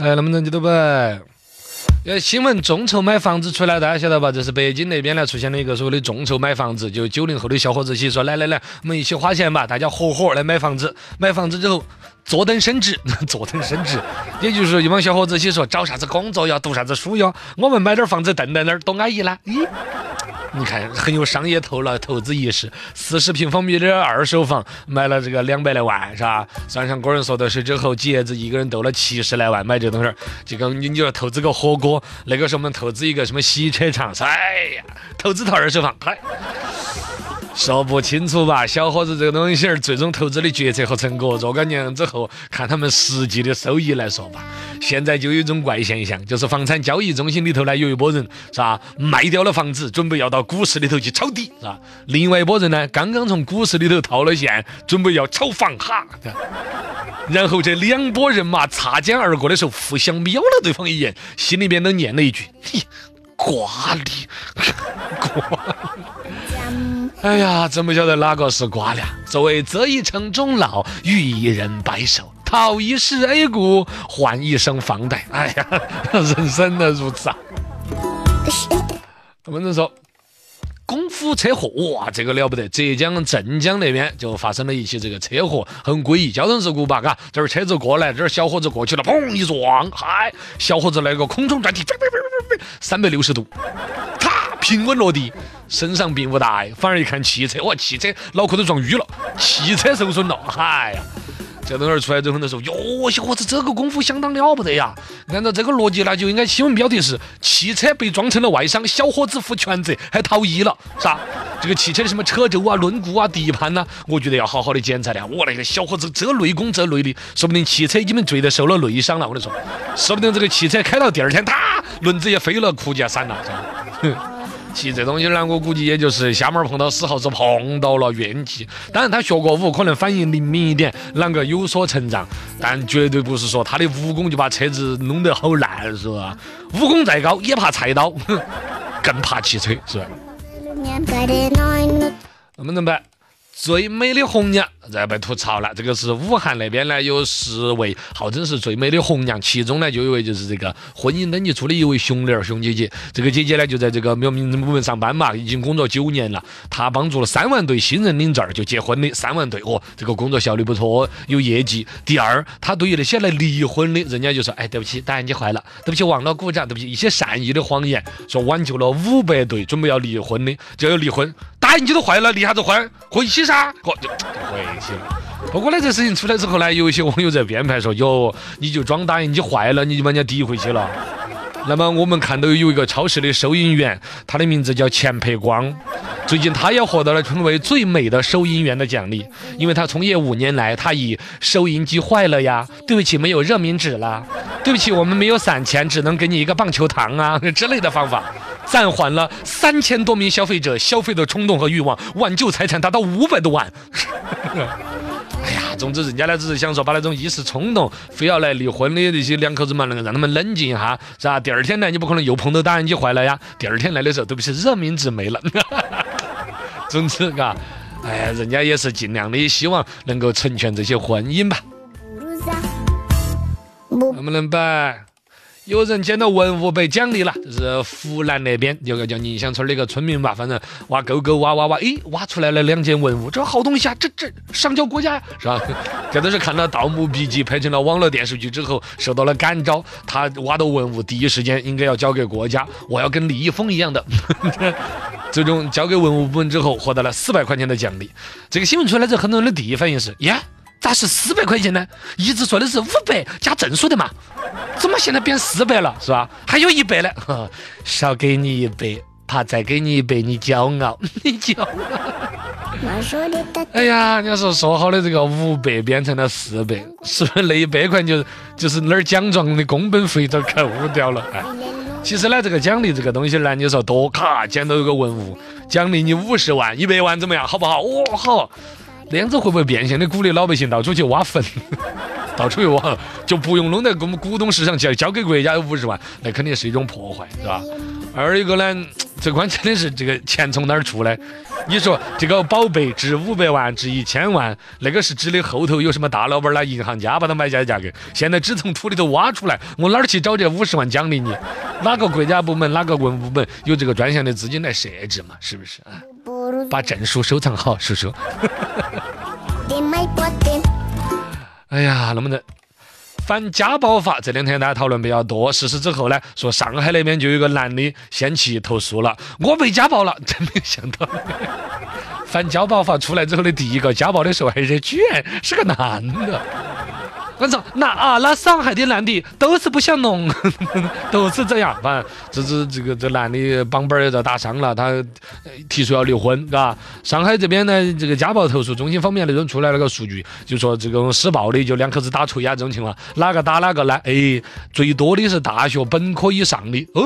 来，能不能记得呗？呃，新闻众筹买房子出来，大家晓得吧？这是北京那边呢出现了一个所谓的众筹买房子，就九零后的小伙子起说，来来来，我们一起花钱吧，大家合伙来买房子。买房子之后，坐等升值，坐等升值，也就是说，一帮小伙子起说，找啥子工作要读啥子书呀，我们买点房子等在那儿，多安逸啦！咦。你看很有商业头脑、投资意识。四十平方米的二手房买了这个两百来万，是吧？算上个人所得税之后，几爷子一个人斗了七十来万买这东西。就跟你你说投资个火锅，那个时候我们投资一个什么洗车场，哎呀，投资套二手房，嗨。说不清楚吧，小伙子这个东西儿，最终投资的决策和成果，若干年之后看他们实际的收益来说吧。现在就有一种怪现象，就是房产交易中心里头呢，有一波人是吧，卖掉了房子，准备要到股市里头去抄底，是吧？另外一拨人呢，刚刚从股市里头套了现，准备要炒房哈。然后这两拨人马擦肩而过的时候，互相瞄了对方一眼，心里边都念了一句：“你瓜你 瓜。”哎呀，真不晓得哪个是瓜俩。作为这一城终老，与一人白首，讨一世 A 股，还一生房贷。哎呀，人生的如此啊。我们说，功夫车祸，哇，这个了不得！浙江镇江那边就发生了一起这个车祸，很诡异，交通事故吧？嘎，这儿车子过来，这儿小伙子过去了，砰一撞，嗨，小伙子来个空中转体，三百六十度。平稳落地，身上并无大碍，反而一看汽车，哇，汽车脑壳都撞淤了，汽车受损了，嗨呀！这东西出来之后的时候，哟，小伙子这个功夫相当了不得呀！按照这个逻辑，那就应该新闻标题是汽车被撞成了外伤，小伙子负全责还逃逸了，是吧？这个汽车的什么车轴啊、轮毂啊、底盘呐，我觉得要好好的检查的。我那个小伙子这内功这内力，说不定汽车已经坠得受了内伤了。我跟你说，说不定这个汽车开到第二天，哒，轮子也飞了，裤子也散了，是吧？骑这东西呢，我估计也就是瞎猫碰到死耗子，碰到了怨气。当然他学过武，可能反应灵敏一点，啷个有所成长，但绝对不是说他的武功就把车子弄得好烂，是吧？武功再高也怕菜刀，更怕汽车，是吧？那么怎么办？最美的红娘在被吐槽了，这个是武汉那边呢有十位号称是最美的红娘，其中呢就有一位就是这个婚姻登记处的一位熊脸熊姐姐，这个姐姐呢就在这个民民政部门上班嘛，已经工作九年了，她帮助了三万对新人领证就结婚的三万对，哦，这个工作效率不错，有业绩。第二，她对于那些来离婚的，人家就说，哎，对不起，打印机坏了，对不起，忘了鼓掌，对不起，一些善意的谎言，说挽救了五百对准备要离婚的，就要离婚。打印机都坏了，离啥子婚？回去噻，嚯，就回去了。不过呢，这事情出来之后呢，有一些网友在编排说，哟，你就装打印机坏了，你就把人家抵回去了。那么我们看到有一个超市的收银员，他的名字叫钱培光，最近他也获得了成为最美的收银员的奖励，因为他从业五年来，他以收银机坏了呀，对不起，没有热敏纸了，对不起，我们没有散钱，只能给你一个棒球糖啊 之类的方法。暂缓了三千多名消费者消费的冲动和欲望，挽救财产达到五百多万。哎呀，总之人家呢只是想说把那种一时冲动非要来离婚的那些两口子嘛，能够让他们冷静一下，是吧？第二天来你不可能又碰到打印机坏了呀。第二天来的时候，对不起，热敏纸没了。总之，嘎，哎呀，人家也是尽量的希望能够成全这些婚姻吧。能不能摆？有人捡到文物被奖励了，就是湖南那边有个叫宁乡村的一个村民吧，反正挖沟沟挖挖挖，诶，挖出来了两件文物，这好东西啊，这这上交国家呀，是吧？这都是看了《盗墓笔记》拍成了网络电视剧之后受到了感召，他挖到文物第一时间应该要交给国家，我要跟李易峰一样的，最终交给文物部门之后获得了四百块钱的奖励。这个新闻出来之后，很多人的第一反应是，呀。咋是四百块钱呢？一直说的是五百加证书的嘛，怎么现在变四百了？是吧？还有一百呢，少给你一百，怕再给你一百你骄傲，你骄傲。哎呀，你要说说好的这个五百变成了四百，是不是那一百块就就是那儿奖状的工本费都扣掉了？哎，其实呢，这个奖励这个东西呢，你说多卡捡到一个文物，奖励你五十万、一百万怎么样？好不好？哦，好。那样子会不会变相的鼓励老百姓到处去挖坟，到处去挖，就不用弄在我们股东市场去交给国家五十万，那肯定是一种破坏，是吧？二一个呢，最关键的是这个钱从哪儿出来？你说这个宝贝值五百万，值一千万，那个是指的后头有什么大老板啦、银行家把它买下的价格。现在只从土里头挖出来，我哪儿去找这五十万奖励你？哪个国家部门、哪个文物部门有这个专项的资金来设置嘛？是不是啊？把证书收藏好，叔叔。哎呀，那么的。反家暴法这两天大家讨论比较多，实施之后呢，说上海那边就有个男的先去投诉了，我被家暴了，真没想到，反家暴法出来之后的第一个家暴的受害者居然是个男的。我操，那啊，那上海的男的都是不想弄，都是这样。反正这是这个这男的绑板也遭打伤了，他提出要离婚，嘎。上海这边呢，这个家暴投诉中心方面那种出来了个数据，就说这种施暴的就两口子打锤呀这种情况，哪个打哪个呢？哎，最多的是大学本科以上的，哦。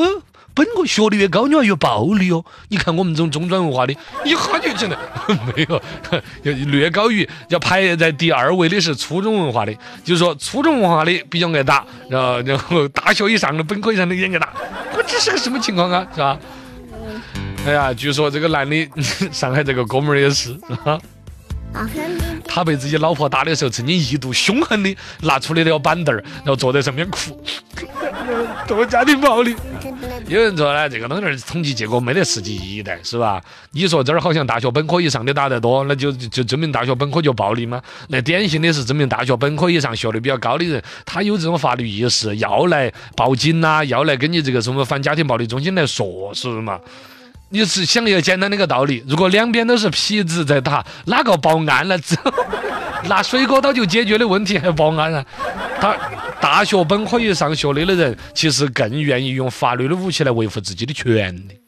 本科学历越高，你还越暴力哦！你看我们这种中专文化的，一哈就进来，没有，略高于要排在第二位的是初中文化的，就是说初中文化的比较爱打，然后然后大学以上的本科以上的也爱打，我这是个什么情况啊？是吧？哎呀，据说这个男的，上海这个哥们儿也是，他被自己老婆打的时候，曾经一度凶狠的拿出了条板凳儿，然后坐在上面哭，多家庭暴力。有人说呢，这个东西统计结果没得实际意义的，是吧？你说这儿好像大学本科以上的打得多，那就就证明大学本科就暴力吗？那典型的是证明大学本科以上学历比较高的人，他有这种法律意识，要来报警呐，要来跟你这个什么反家庭暴力中心来说，是不是嘛？你是想一个简单的一个道理，如果两边都是痞子在打，哪个报案了 之后，拿水果刀就解决的问题还报案啊？他。大学本科以上学历的人，其实更愿意用法律的武器来维护自己的权利。